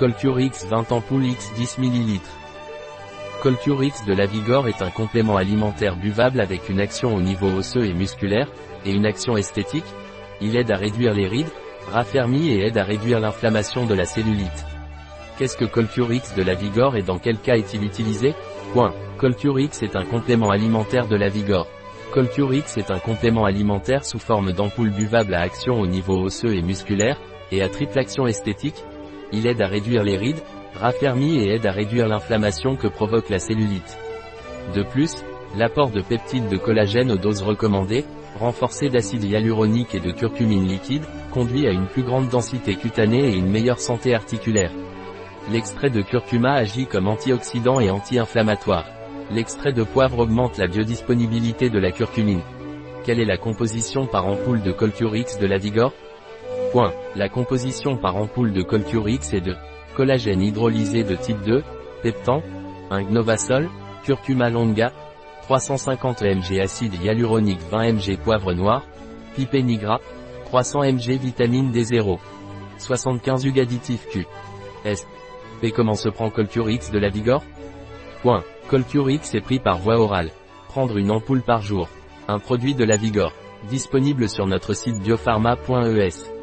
Colturix 20 ampoules X 10 ml. Colturix de la Vigor est un complément alimentaire buvable avec une action au niveau osseux et musculaire, et une action esthétique. Il aide à réduire les rides, raffermit et aide à réduire l'inflammation de la cellulite. Qu'est-ce que Colturix de la Vigor et dans quel cas est-il utilisé? Point. Colturix est un complément alimentaire de la Vigor. Colturix est un complément alimentaire sous forme d'ampoule buvable à action au niveau osseux et musculaire, et à triple action esthétique. Il aide à réduire les rides, raffermit et aide à réduire l'inflammation que provoque la cellulite. De plus, l'apport de peptides de collagène aux doses recommandées, renforcé d'acide hyaluronique et de curcumine liquide, conduit à une plus grande densité cutanée et une meilleure santé articulaire. L'extrait de curcuma agit comme antioxydant et anti-inflammatoire. L'extrait de poivre augmente la biodisponibilité de la curcumine. Quelle est la composition par ampoule de Colturix de la Vigor Point. La composition par ampoule de Colturix est de collagène hydrolysé de type 2, peptan, un gnovasol, curcuma longa, 350 mg acide hyaluronique 20 mg poivre noir, piper 300 mg vitamine D0, 75 UG additif Q. S. Et comment se prend Colturix de la Vigor? Point. Colturix est pris par voie orale. Prendre une ampoule par jour. Un produit de la Vigor. Disponible sur notre site biopharma.es.